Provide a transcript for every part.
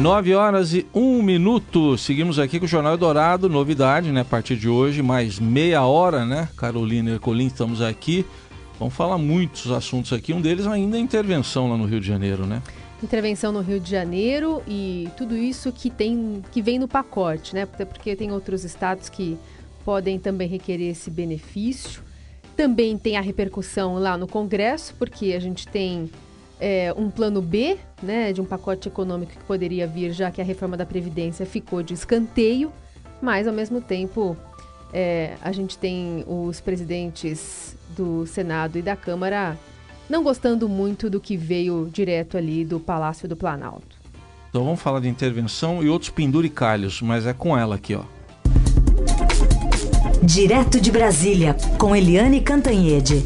9 horas e 1 minuto. Seguimos aqui com o Jornal Dourado, novidade, né? A partir de hoje, mais meia hora, né? Carolina Ercolim, estamos aqui. Vamos falar muitos assuntos aqui. Um deles ainda é intervenção lá no Rio de Janeiro, né? Intervenção no Rio de Janeiro e tudo isso que tem que vem no pacote, né? Porque tem outros estados que podem também requerer esse benefício. Também tem a repercussão lá no Congresso, porque a gente tem é, um plano B, né, de um pacote econômico que poderia vir, já que a reforma da Previdência ficou de escanteio, mas ao mesmo tempo é, a gente tem os presidentes do Senado e da Câmara não gostando muito do que veio direto ali do Palácio do Planalto. Então vamos falar de intervenção e outros penduricalhos, mas é com ela aqui, ó. Direto de Brasília, com Eliane Cantanhede.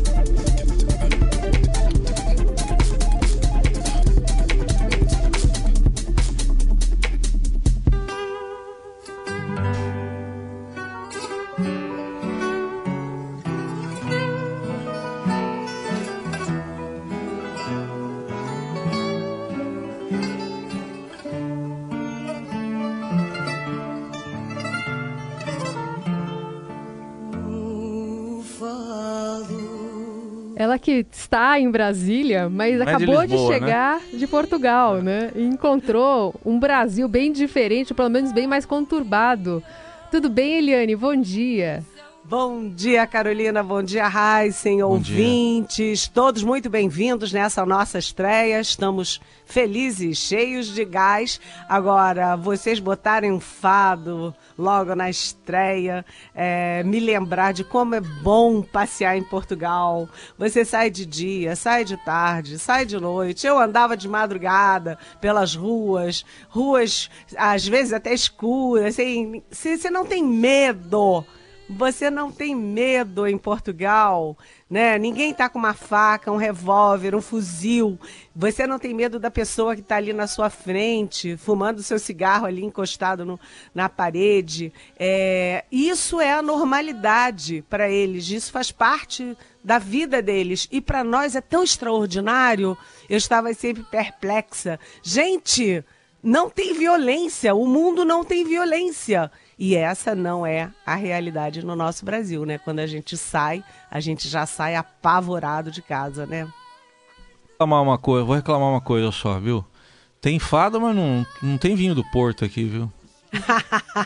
Que está em Brasília, mas é de acabou de, Lisboa, né? chegar de Portugal, né? E encontrou um Brasil bem diferente, pelo menos bem mais conturbado. Tudo bem, Eliane? Bom dia. Bom dia, Carolina. Bom dia, Heisen, ouvintes. Todos muito bem-vindos nessa nossa estreia. Estamos felizes, cheios de gás. Agora, vocês botarem um fado logo na estreia, é, me lembrar de como é bom passear em Portugal. Você sai de dia, sai de tarde, sai de noite. Eu andava de madrugada pelas ruas, ruas às vezes até escuras. Assim, se você não tem medo você não tem medo em Portugal, né? Ninguém tá com uma faca, um revólver, um fuzil. Você não tem medo da pessoa que está ali na sua frente, fumando seu cigarro ali encostado no, na parede. É, isso é a normalidade para eles. Isso faz parte da vida deles. E para nós é tão extraordinário. Eu estava sempre perplexa. Gente, não tem violência. O mundo não tem violência. E essa não é a realidade no nosso Brasil, né? Quando a gente sai, a gente já sai apavorado de casa, né? reclamar uma coisa, vou reclamar uma coisa só, viu? Tem fada, mas não, não tem vinho do Porto aqui, viu?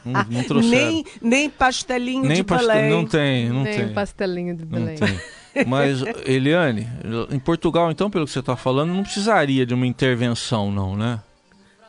não, não trouxeram. nem, nem pastelinho Nem de pastel- Belém. Não tem, não Nem tem. um pastelinho de Não Belém. tem. Mas, Eliane, em Portugal, então, pelo que você está falando, não precisaria de uma intervenção, não, né?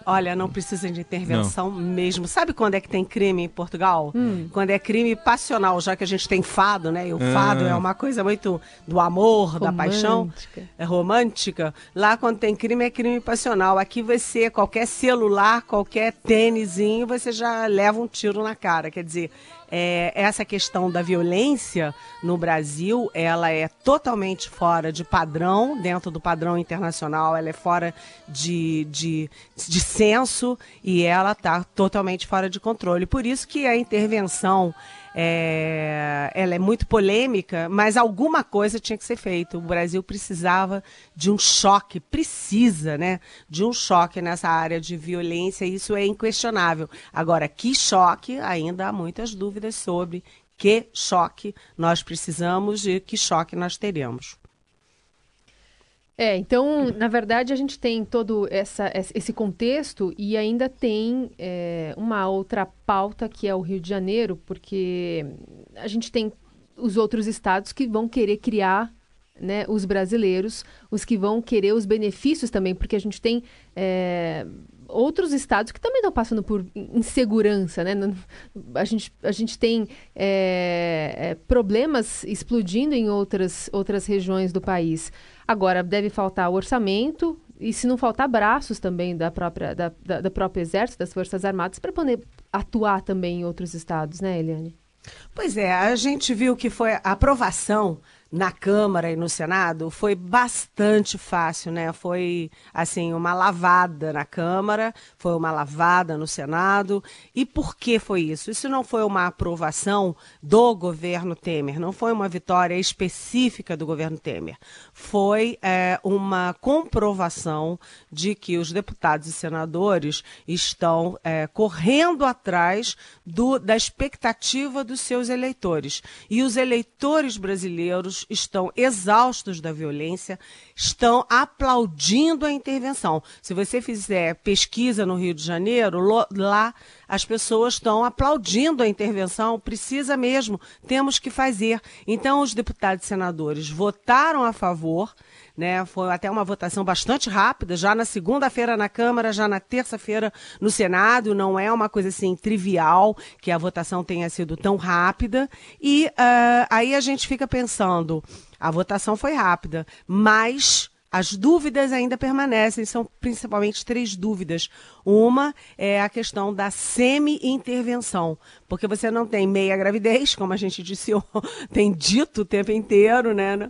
Olha, não precisa de intervenção mesmo. Sabe quando é que tem crime em Portugal? Quando é crime passional, já que a gente tem fado, né? E o Ah. fado é uma coisa muito do amor, da paixão. Romântica. É romântica. Lá quando tem crime é crime passional. Aqui você, qualquer celular, qualquer tênisinho, você já leva um tiro na cara. Quer dizer, é, essa questão da violência no Brasil, ela é totalmente fora de padrão, dentro do padrão internacional, ela é fora de, de, de senso e ela está totalmente fora de controle. Por isso que a intervenção é, ela é muito polêmica, mas alguma coisa tinha que ser feita. O Brasil precisava de um choque, precisa, né? De um choque nessa área de violência, isso é inquestionável. Agora, que choque, ainda há muitas dúvidas sobre que choque nós precisamos e que choque nós teremos. É, então, na verdade, a gente tem todo essa, esse contexto e ainda tem é, uma outra pauta que é o Rio de Janeiro, porque a gente tem os outros estados que vão querer criar né, os brasileiros, os que vão querer os benefícios também, porque a gente tem é, outros estados que também estão passando por insegurança, né? A gente, a gente tem é, é, problemas explodindo em outras, outras regiões do país. Agora, deve faltar orçamento e, se não faltar, braços também da própria, da, da, da própria Exército, das Forças Armadas, para poder atuar também em outros estados, né, Eliane? Pois é, a gente viu que foi a aprovação na Câmara e no Senado foi bastante fácil, né? Foi assim uma lavada na Câmara, foi uma lavada no Senado. E por que foi isso? Isso não foi uma aprovação do governo Temer, não foi uma vitória específica do governo Temer. Foi é, uma comprovação de que os deputados e senadores estão é, correndo atrás do, da expectativa dos seus eleitores. E os eleitores brasileiros estão exaustos da violência, estão aplaudindo a intervenção. Se você fizer pesquisa no Rio de Janeiro, lá as pessoas estão aplaudindo a intervenção, precisa mesmo, temos que fazer. Então, os deputados e senadores votaram a favor né? Foi até uma votação bastante rápida, já na segunda-feira na Câmara, já na terça-feira no Senado. Não é uma coisa assim trivial que a votação tenha sido tão rápida. E uh, aí a gente fica pensando, a votação foi rápida, mas as dúvidas ainda permanecem, são principalmente três dúvidas. Uma é a questão da semi-intervenção, porque você não tem meia gravidez, como a gente disse, tem dito o tempo inteiro, né?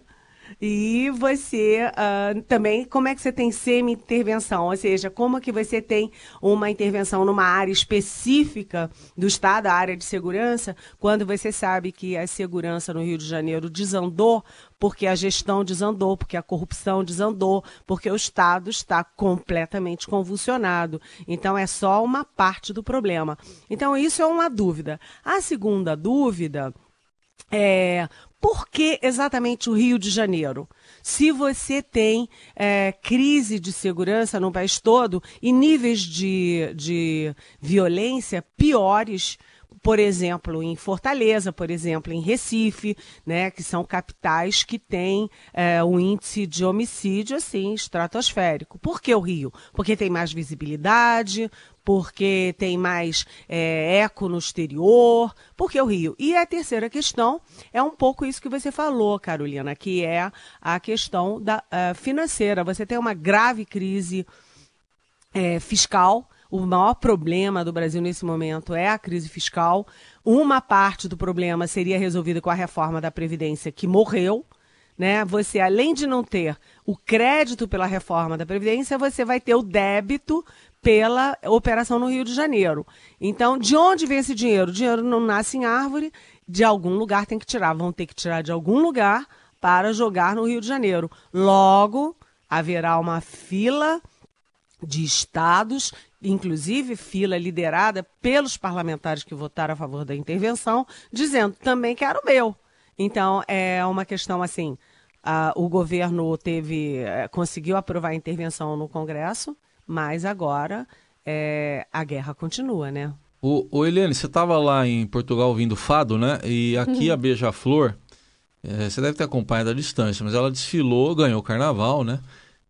E você uh, também, como é que você tem semi-intervenção? Ou seja, como que você tem uma intervenção numa área específica do Estado, a área de segurança, quando você sabe que a segurança no Rio de Janeiro desandou porque a gestão desandou, porque a corrupção desandou, porque o Estado está completamente convulsionado. Então, é só uma parte do problema. Então, isso é uma dúvida. A segunda dúvida é por que exatamente o Rio de Janeiro? Se você tem é, crise de segurança no país todo e níveis de, de violência piores, por exemplo, em Fortaleza, por exemplo, em Recife, né, que são capitais que têm é, um índice de homicídio assim estratosférico. Por que o Rio? Porque tem mais visibilidade, porque tem mais é, eco no exterior, porque o Rio. E a terceira questão é um pouco isso que você falou, Carolina, que é a questão da uh, financeira. Você tem uma grave crise é, fiscal. O maior problema do Brasil nesse momento é a crise fiscal. Uma parte do problema seria resolvida com a reforma da Previdência, que morreu. Né? Você, além de não ter o crédito pela reforma da Previdência, você vai ter o débito pela operação no Rio de Janeiro. Então, de onde vem esse dinheiro? O dinheiro não nasce em árvore, de algum lugar tem que tirar. Vão ter que tirar de algum lugar para jogar no Rio de Janeiro. Logo, haverá uma fila de estados, inclusive fila liderada pelos parlamentares que votaram a favor da intervenção, dizendo também quero o meu. Então, é uma questão assim. Uh, o governo teve uh, conseguiu aprovar a intervenção no Congresso, mas agora é, a guerra continua, né? O, o Eliane, você estava lá em Portugal ouvindo fado, né? E aqui a Beija-Flor, é, você deve ter acompanhado a distância, mas ela desfilou, ganhou o carnaval, né?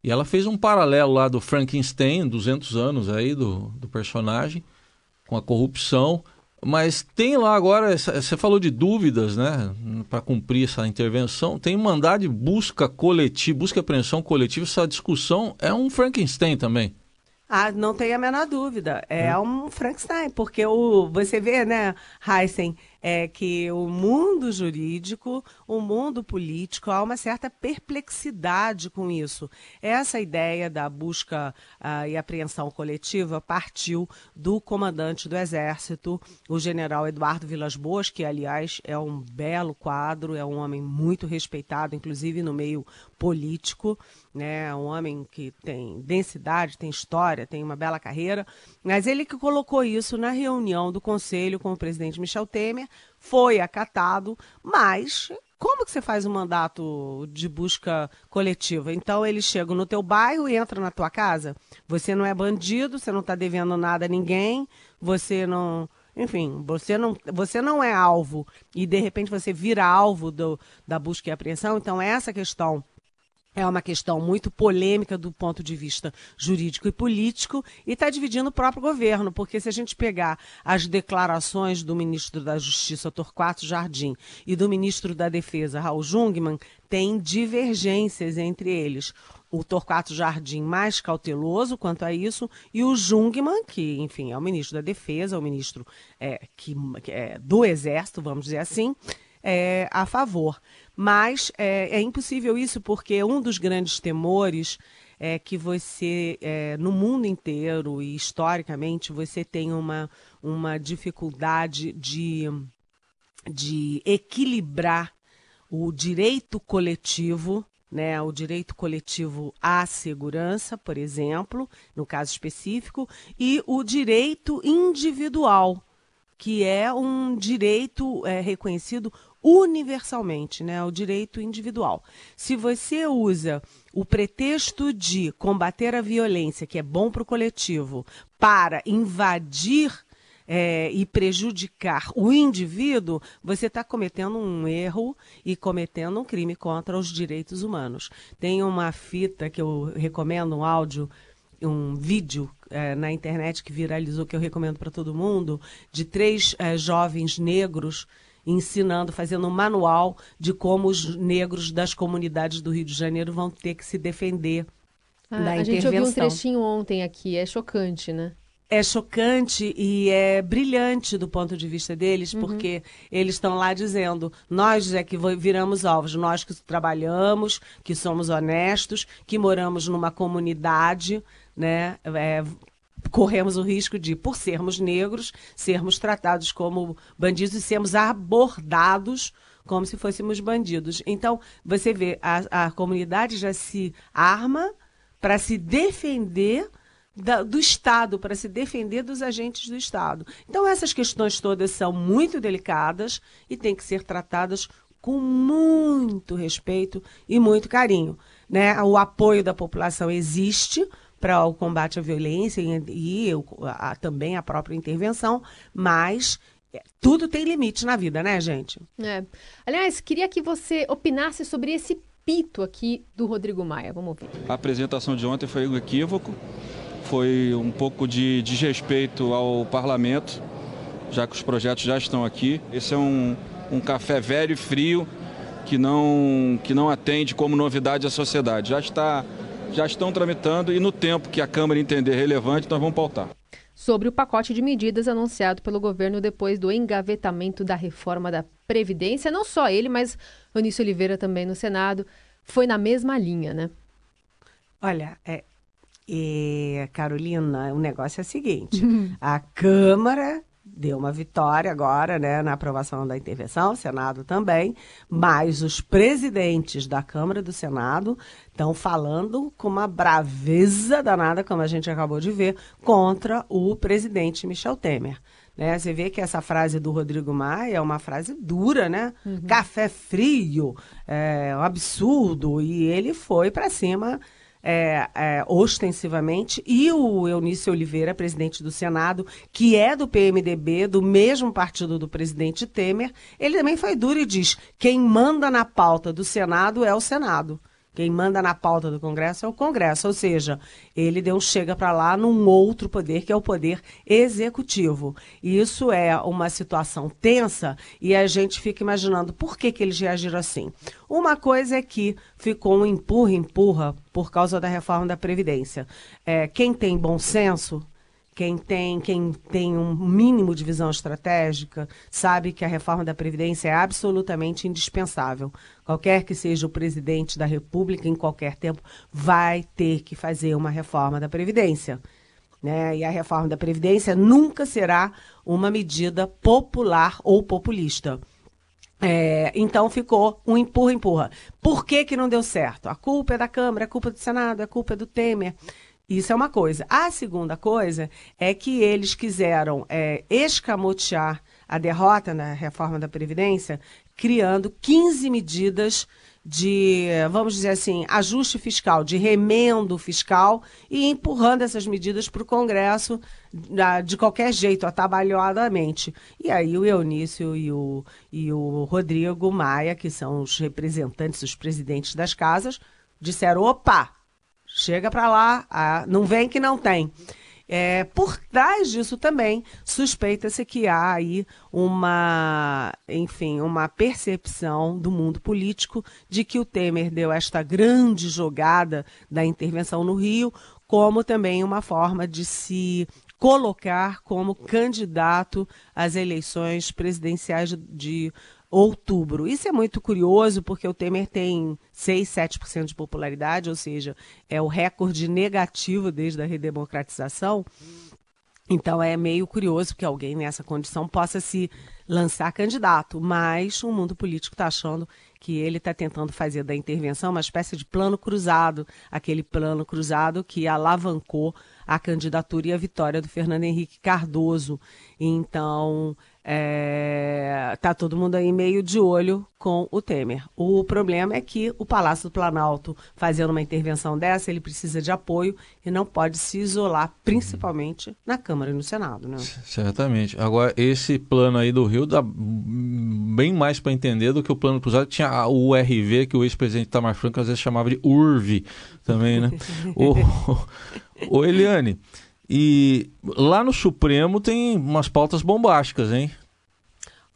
E ela fez um paralelo lá do Frankenstein, 200 anos aí do, do personagem, com a corrupção. Mas tem lá agora, você falou de dúvidas, né? Para cumprir essa intervenção. Tem mandado de busca coletiva, busca e apreensão coletiva. Essa discussão é um Frankenstein também. Ah, não tem a menor dúvida. É, é. um Frankenstein, porque o, você vê, né, Heisen, é que o mundo jurídico, o mundo político, há uma certa perplexidade com isso. Essa ideia da busca uh, e apreensão coletiva partiu do comandante do Exército, o general Eduardo Vilas Boas, que, aliás, é um belo quadro, é um homem muito respeitado, inclusive no meio político, né? um homem que tem densidade, tem história, tem uma bela carreira, mas ele que colocou isso na reunião do Conselho com o presidente Michel Temer, foi acatado, mas como que você faz um mandato de busca coletiva? Então eles chegam no teu bairro e entram na tua casa. Você não é bandido, você não está devendo nada a ninguém, você não, enfim, você não, você não é alvo e de repente você vira alvo do, da busca e apreensão. Então essa questão é uma questão muito polêmica do ponto de vista jurídico e político e está dividindo o próprio governo, porque se a gente pegar as declarações do ministro da Justiça, Torquato Jardim, e do ministro da Defesa, Raul Jungmann, tem divergências entre eles. O Torquato Jardim mais cauteloso quanto a isso, e o Jungmann, que, enfim, é o ministro da Defesa, o ministro é, que, é, do Exército, vamos dizer assim, é, a favor. Mas é, é impossível isso porque um dos grandes temores é que você, é, no mundo inteiro e historicamente, você tem uma, uma dificuldade de, de equilibrar o direito coletivo né, o direito coletivo à segurança, por exemplo, no caso específico, e o direito individual, que é um direito é, reconhecido universalmente, né, o direito individual. Se você usa o pretexto de combater a violência, que é bom para o coletivo, para invadir é, e prejudicar o indivíduo, você está cometendo um erro e cometendo um crime contra os direitos humanos. Tem uma fita que eu recomendo, um áudio, um vídeo é, na internet que viralizou, que eu recomendo para todo mundo, de três é, jovens negros ensinando, fazendo um manual de como os negros das comunidades do Rio de Janeiro vão ter que se defender ah, da a intervenção. gente ouviu um trechinho ontem aqui, é chocante, né? é chocante e é brilhante do ponto de vista deles, uhum. porque eles estão lá dizendo: nós é que viramos alvos, nós que trabalhamos, que somos honestos, que moramos numa comunidade, né? É, corremos o risco de, por sermos negros, sermos tratados como bandidos e sermos abordados como se fôssemos bandidos. Então, você vê, a, a comunidade já se arma para se defender da, do Estado, para se defender dos agentes do Estado. Então, essas questões todas são muito delicadas e têm que ser tratadas com muito respeito e muito carinho. Né? O apoio da população existe para o combate à violência e, e a, também a própria intervenção, mas é, tudo tem limite na vida, né, gente? É. Aliás, queria que você opinasse sobre esse pito aqui do Rodrigo Maia. Vamos ouvir. A apresentação de ontem foi um equívoco foi um pouco de desrespeito ao parlamento, já que os projetos já estão aqui. Esse é um, um café velho e frio que não, que não atende como novidade à sociedade. Já, está, já estão tramitando e no tempo que a Câmara entender relevante, nós vamos pautar. Sobre o pacote de medidas anunciado pelo governo depois do engavetamento da reforma da Previdência, não só ele, mas Onício Oliveira também no Senado, foi na mesma linha, né? Olha, é, e, Carolina, o negócio é o seguinte: a Câmara deu uma vitória agora, né, na aprovação da intervenção, o Senado também, mas os presidentes da Câmara e do Senado estão falando com uma braveza danada, como a gente acabou de ver, contra o presidente Michel Temer. Né? Você vê que essa frase do Rodrigo Maia é uma frase dura, né? Uhum. Café frio, é um absurdo, e ele foi para cima é, é, ostensivamente, e o Eunício Oliveira, presidente do Senado, que é do PMDB, do mesmo partido do presidente Temer, ele também foi duro e diz: quem manda na pauta do Senado é o Senado. Quem manda na pauta do Congresso é o Congresso, ou seja, ele deu um chega para lá num outro poder, que é o poder executivo. E isso é uma situação tensa e a gente fica imaginando por que, que eles reagiram assim. Uma coisa é que ficou um empurra-empurra por causa da reforma da Previdência. É, quem tem bom senso quem tem, quem tem um mínimo de visão estratégica sabe que a reforma da Previdência é absolutamente indispensável. Qualquer que seja o presidente da República, em qualquer tempo, vai ter que fazer uma reforma da Previdência. Né? E a reforma da Previdência nunca será uma medida popular ou populista. É, então ficou um empurra-empurra. Por que, que não deu certo? A culpa é da Câmara, a culpa é do Senado, a culpa é do Temer. Isso é uma coisa. A segunda coisa é que eles quiseram é, escamotear a derrota na reforma da Previdência, criando 15 medidas de, vamos dizer assim, ajuste fiscal, de remendo fiscal e empurrando essas medidas para o Congresso de qualquer jeito, atabalhadamente. E aí o Eunício e o, e o Rodrigo Maia, que são os representantes, os presidentes das casas, disseram: opa, Chega para lá, ah, não vem que não tem. É, por trás disso também suspeita-se que há aí uma, enfim, uma percepção do mundo político de que o Temer deu esta grande jogada da intervenção no Rio como também uma forma de se colocar como candidato às eleições presidenciais de outubro. Isso é muito curioso, porque o Temer tem 6, 7% de popularidade, ou seja, é o recorde negativo desde a redemocratização. Então é meio curioso que alguém nessa condição possa se lançar candidato, mas o mundo político está achando que ele está tentando fazer da intervenção uma espécie de plano cruzado, aquele plano cruzado que alavancou a candidatura e a vitória do Fernando Henrique Cardoso. Então, é, tá todo mundo aí meio de olho com o Temer. O problema é que o Palácio do Planalto, fazendo uma intervenção dessa, ele precisa de apoio e não pode se isolar, principalmente na Câmara e no Senado. Né? Certamente. Agora, esse plano aí do Rio dá bem mais para entender do que o plano cruzado. Tinha o URV, que o ex-presidente Tamar Franco às vezes chamava de URV também, né? o, o Eliane. E lá no Supremo tem umas pautas bombásticas, hein?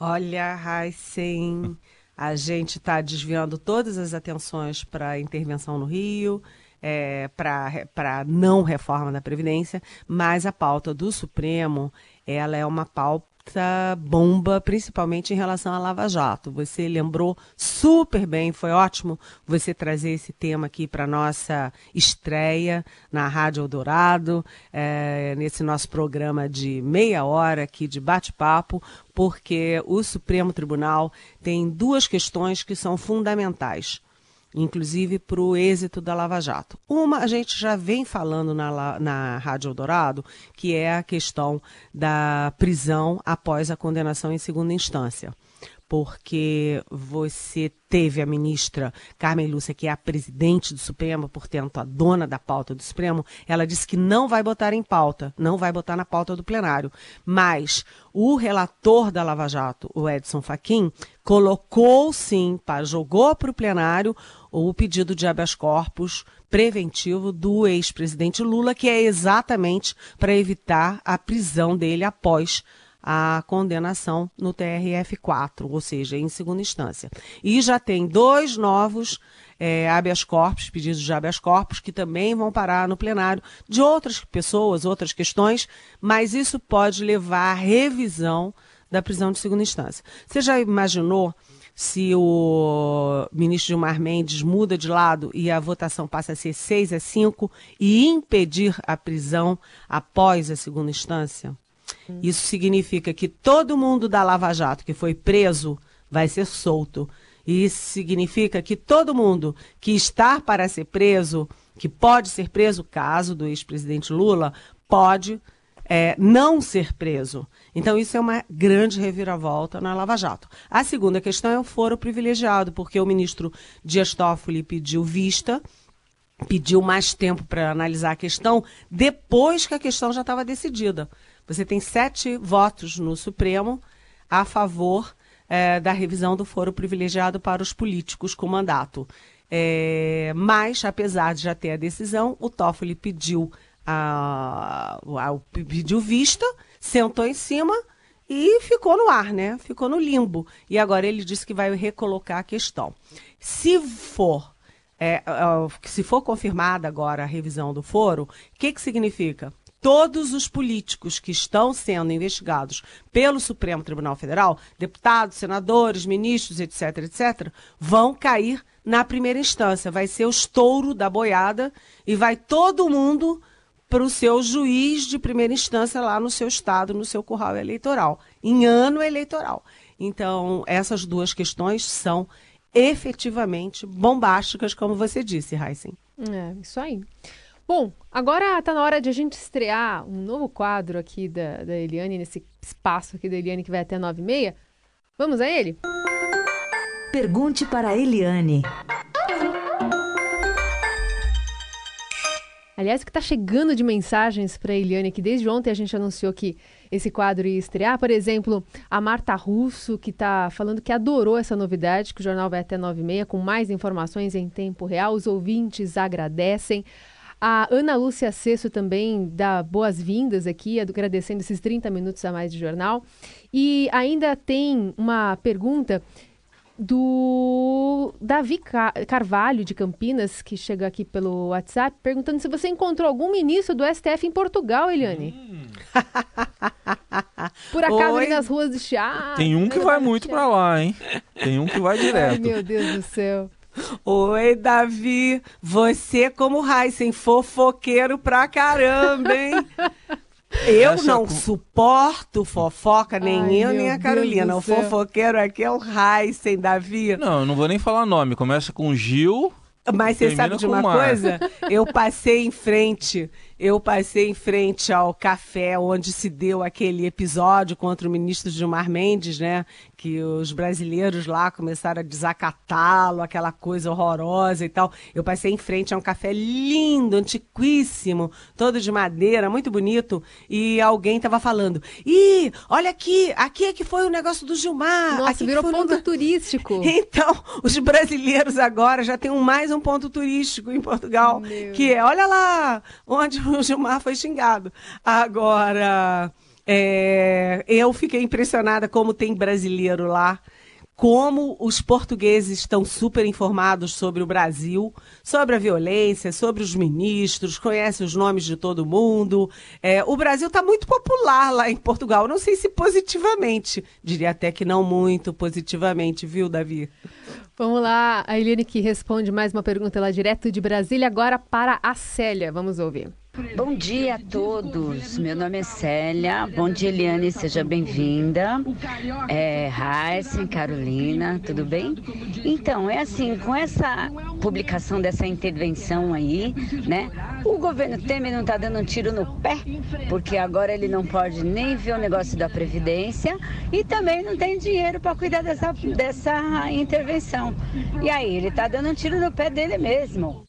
Olha, Heisen, a gente está desviando todas as atenções para a intervenção no Rio, é, para não reforma da Previdência, mas a pauta do Supremo, ela é uma pauta bomba, principalmente em relação à Lava Jato. Você lembrou super bem, foi ótimo você trazer esse tema aqui para nossa estreia na Rádio Eldorado, é, nesse nosso programa de meia hora aqui de bate-papo, porque o Supremo Tribunal tem duas questões que são fundamentais inclusive para o êxito da Lava Jato. Uma a gente já vem falando na, na Rádio Eldorado, que é a questão da prisão após a condenação em segunda instância porque você teve a ministra Carmen Lúcia, que é a presidente do Supremo, portanto, a dona da pauta do Supremo, ela disse que não vai botar em pauta, não vai botar na pauta do plenário. Mas o relator da Lava Jato, o Edson Fachin, colocou sim, jogou para o plenário o pedido de habeas corpus preventivo do ex-presidente Lula, que é exatamente para evitar a prisão dele após a condenação no TRF4, ou seja, em segunda instância. E já tem dois novos é, habeas corpus, pedidos de habeas corpus, que também vão parar no plenário de outras pessoas, outras questões, mas isso pode levar à revisão da prisão de segunda instância. Você já imaginou se o ministro Gilmar Mendes muda de lado e a votação passa a ser 6 a 5 e impedir a prisão após a segunda instância? Isso significa que todo mundo da Lava Jato que foi preso vai ser solto. E isso significa que todo mundo que está para ser preso, que pode ser preso, caso do ex-presidente Lula, pode é, não ser preso. Então, isso é uma grande reviravolta na Lava Jato. A segunda questão é o foro privilegiado, porque o ministro Dias Toffoli pediu vista, pediu mais tempo para analisar a questão, depois que a questão já estava decidida. Você tem sete votos no Supremo a favor é, da revisão do foro privilegiado para os políticos com mandato. É, mas, apesar de já ter a decisão, o Toffoli pediu, a, a, pediu vista, sentou em cima e ficou no ar, né? Ficou no limbo. E agora ele disse que vai recolocar a questão. Se for, é, se for confirmada agora a revisão do foro, o que, que significa? Todos os políticos que estão sendo investigados pelo Supremo Tribunal Federal, deputados, senadores, ministros, etc., etc., vão cair na primeira instância. Vai ser o estouro da boiada e vai todo mundo para o seu juiz de primeira instância lá no seu estado, no seu curral eleitoral, em ano eleitoral. Então, essas duas questões são efetivamente bombásticas, como você disse, Heisen. É, isso aí. Bom, agora está na hora de a gente estrear um novo quadro aqui da, da Eliane, nesse espaço aqui da Eliane que vai até nove e meia. Vamos a ele? Pergunte para a Eliane. Aliás, o que está chegando de mensagens para a Eliane, que desde ontem a gente anunciou que esse quadro ia estrear. Por exemplo, a Marta Russo, que está falando que adorou essa novidade, que o jornal vai até nove e meia, com mais informações em tempo real. Os ouvintes agradecem. A Ana Lúcia Cesso também dá boas-vindas aqui, agradecendo esses 30 minutos a mais de jornal. E ainda tem uma pergunta do Davi Carvalho, de Campinas, que chega aqui pelo WhatsApp, perguntando se você encontrou algum ministro do STF em Portugal, Eliane. Hum. Por acaso ali nas ruas de Chiado. Tem um que vai muito para lá, hein? Tem um que vai direto. Ai, meu Deus do céu. Oi, Davi. Você, como Heisen, fofoqueiro pra caramba, hein? Eu Essa não com- suporto fofoca, nem Ai, eu, nem a Carolina. O fofoqueiro aqui é o Heisen, Davi. Não, eu não vou nem falar nome. Começa com Gil. Mas você sabe de uma mar. coisa? Eu passei em frente, eu passei em frente ao café onde se deu aquele episódio contra o ministro Gilmar Mendes, né? Que os brasileiros lá começaram a desacatá-lo, aquela coisa horrorosa e tal. Eu passei em frente a um café lindo, antiquíssimo, todo de madeira, muito bonito, e alguém tava falando: Ih, olha aqui, aqui é que foi o negócio do Gilmar. Nossa, aqui virou ponto negócio- turístico. então, os brasileiros agora já têm um- mais um ponto turístico em Portugal, Meu. que é, olha lá, onde o Gilmar foi xingado. Agora, é, eu fiquei impressionada como tem brasileiro lá, como os portugueses estão super informados sobre o Brasil, sobre a violência, sobre os ministros, conhecem os nomes de todo mundo. É, o Brasil está muito popular lá em Portugal, não sei se positivamente, diria até que não muito positivamente, viu, Davi? Vamos lá, a Eliane que responde mais uma pergunta lá direto de Brasília, agora para a Célia. Vamos ouvir. Bom dia a todos. Meu nome é Célia. Bom dia, Eliane. Seja bem-vinda. É, Heisen, Carolina, tudo bem? Então, é assim, com essa publicação dessa intervenção aí, né? O governo Temer não tá dando um tiro no pé, porque agora ele não pode nem ver o negócio da Previdência e também não tem dinheiro para cuidar dessa, dessa intervenção. E aí, ele tá dando um tiro no pé dele mesmo.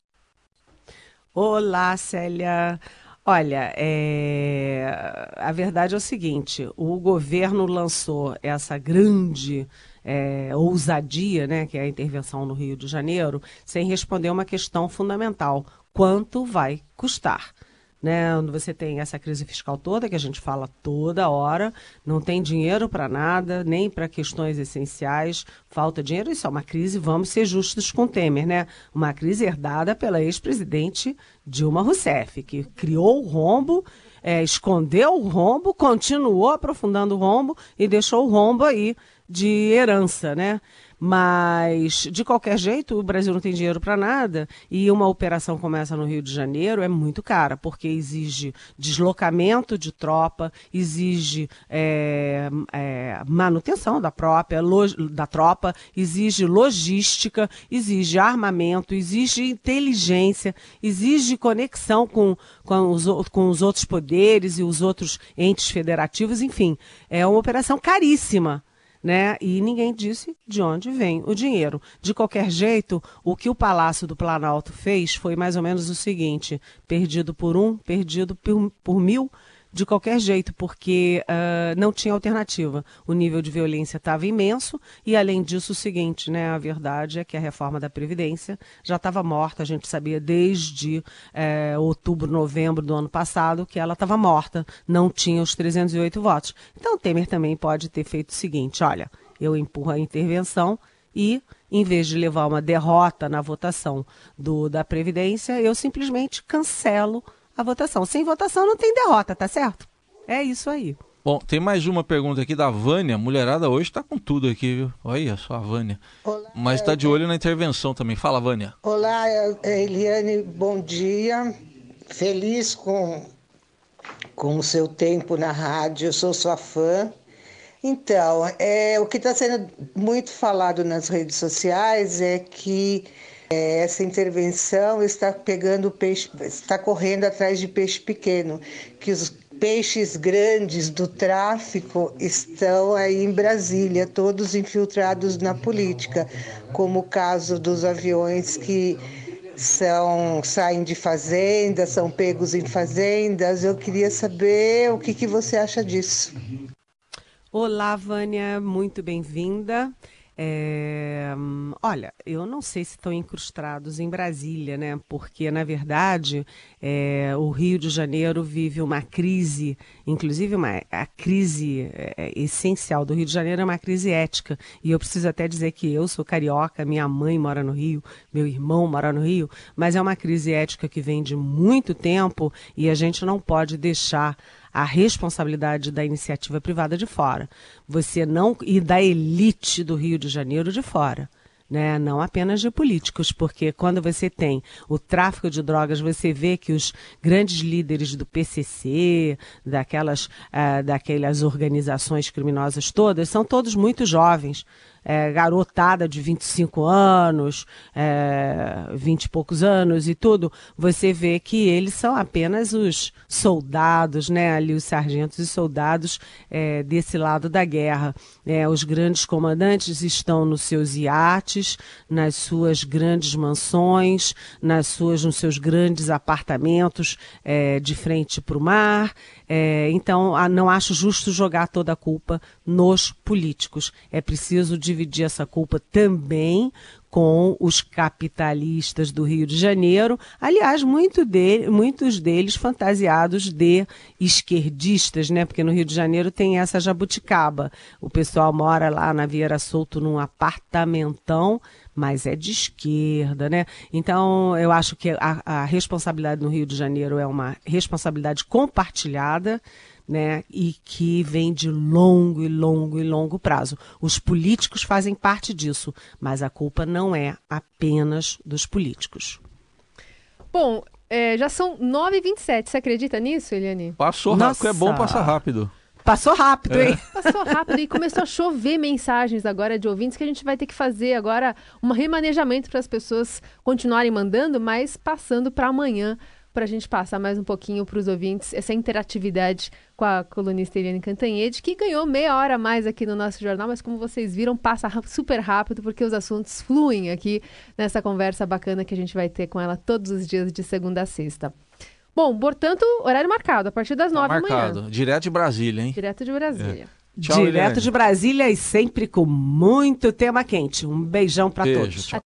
Olá, Célia. Olha, é, a verdade é o seguinte: o governo lançou essa grande é, ousadia, né, que é a intervenção no Rio de Janeiro, sem responder uma questão fundamental: quanto vai custar? Né, onde você tem essa crise fiscal toda, que a gente fala toda hora, não tem dinheiro para nada, nem para questões essenciais, falta dinheiro, isso é uma crise, vamos ser justos com Temer, né? Uma crise herdada pela ex-presidente Dilma Rousseff, que criou o rombo, é, escondeu o rombo, continuou aprofundando o rombo e deixou o rombo aí de herança, né? Mas, de qualquer jeito, o Brasil não tem dinheiro para nada e uma operação como essa no Rio de Janeiro é muito cara, porque exige deslocamento de tropa, exige é, é, manutenção da própria da tropa, exige logística, exige armamento, exige inteligência, exige conexão com, com, os, com os outros poderes e os outros entes federativos, enfim, é uma operação caríssima né? E ninguém disse de onde vem o dinheiro. De qualquer jeito, o que o Palácio do Planalto fez foi mais ou menos o seguinte: perdido por um, perdido por, por mil. De qualquer jeito, porque ah, não tinha alternativa. O nível de violência estava imenso e, além disso, o seguinte, né? A verdade é que a reforma da Previdência já estava morta. A gente sabia desde eh, outubro, novembro do ano passado que ela estava morta. Não tinha os 308 votos. Então, Temer também pode ter feito o seguinte: olha, eu empurro a intervenção e, em vez de levar uma derrota na votação do, da Previdência, eu simplesmente cancelo a votação. Sem votação não tem derrota, tá certo? É isso aí. Bom, tem mais uma pergunta aqui da Vânia. Mulherada hoje tá com tudo aqui, viu? Olha só a Vânia. Mas tá de olho na intervenção também. Fala, Vânia. Olá, Eliane, bom dia. Feliz com, com o seu tempo na rádio, eu sou sua fã. Então, é, o que está sendo muito falado nas redes sociais é que essa intervenção está pegando peixe, está correndo atrás de peixe pequeno, que os peixes grandes do tráfico estão aí em Brasília, todos infiltrados na política, como o caso dos aviões que são saem de fazendas, são pegos em fazendas. Eu queria saber o que, que você acha disso. Olá, Vânia, muito bem-vinda. É, olha, eu não sei se estão incrustados em Brasília, né? Porque, na verdade, é, o Rio de Janeiro vive uma crise, inclusive uma, a crise é, essencial do Rio de Janeiro é uma crise ética. E eu preciso até dizer que eu sou carioca, minha mãe mora no Rio, meu irmão mora no Rio, mas é uma crise ética que vem de muito tempo e a gente não pode deixar a responsabilidade da iniciativa privada de fora. Você não e da elite do Rio de Janeiro de fora né? não apenas de políticos, porque quando você tem o tráfico de drogas, você vê que os grandes líderes do PCC, daquelas, uh, daquelas organizações criminosas todas, são todos muito jovens é, garotada de 25 anos, é, 20 e poucos anos e tudo, você vê que eles são apenas os soldados, né, ali os sargentos e soldados é, desse lado da guerra. É, os grandes comandantes estão nos seus iates, nas suas grandes mansões, nas suas, nos seus grandes apartamentos é, de frente para o mar. É, então, não acho justo jogar toda a culpa nos políticos. É preciso dividir essa culpa também com os capitalistas do Rio de Janeiro, aliás, muito dele, muitos deles fantasiados de esquerdistas, né? Porque no Rio de Janeiro tem essa jabuticaba. O pessoal mora lá na Vieira Solto num apartamentão, mas é de esquerda, né? Então, eu acho que a, a responsabilidade no Rio de Janeiro é uma responsabilidade compartilhada né, e que vem de longo e longo e longo prazo. Os políticos fazem parte disso, mas a culpa não é apenas dos políticos. Bom, é, já são 9h27, você acredita nisso, Eliane? Passou rápido, é bom passar rápido. Passou rápido, é. hein? Passou rápido e começou a chover mensagens agora de ouvintes que a gente vai ter que fazer agora um remanejamento para as pessoas continuarem mandando, mas passando para amanhã para a gente passar mais um pouquinho para os ouvintes essa interatividade com a colunista Eliane Cantanhede, que ganhou meia hora a mais aqui no nosso jornal, mas como vocês viram, passa super rápido porque os assuntos fluem aqui nessa conversa bacana que a gente vai ter com ela todos os dias de segunda a sexta. Bom, portanto, horário marcado, a partir das tá nove da manhã. Direto de Brasília, hein? Direto de Brasília. É. Tchau, Direto Helene. de Brasília e sempre com muito tema quente. Um beijão para todos. Tchau.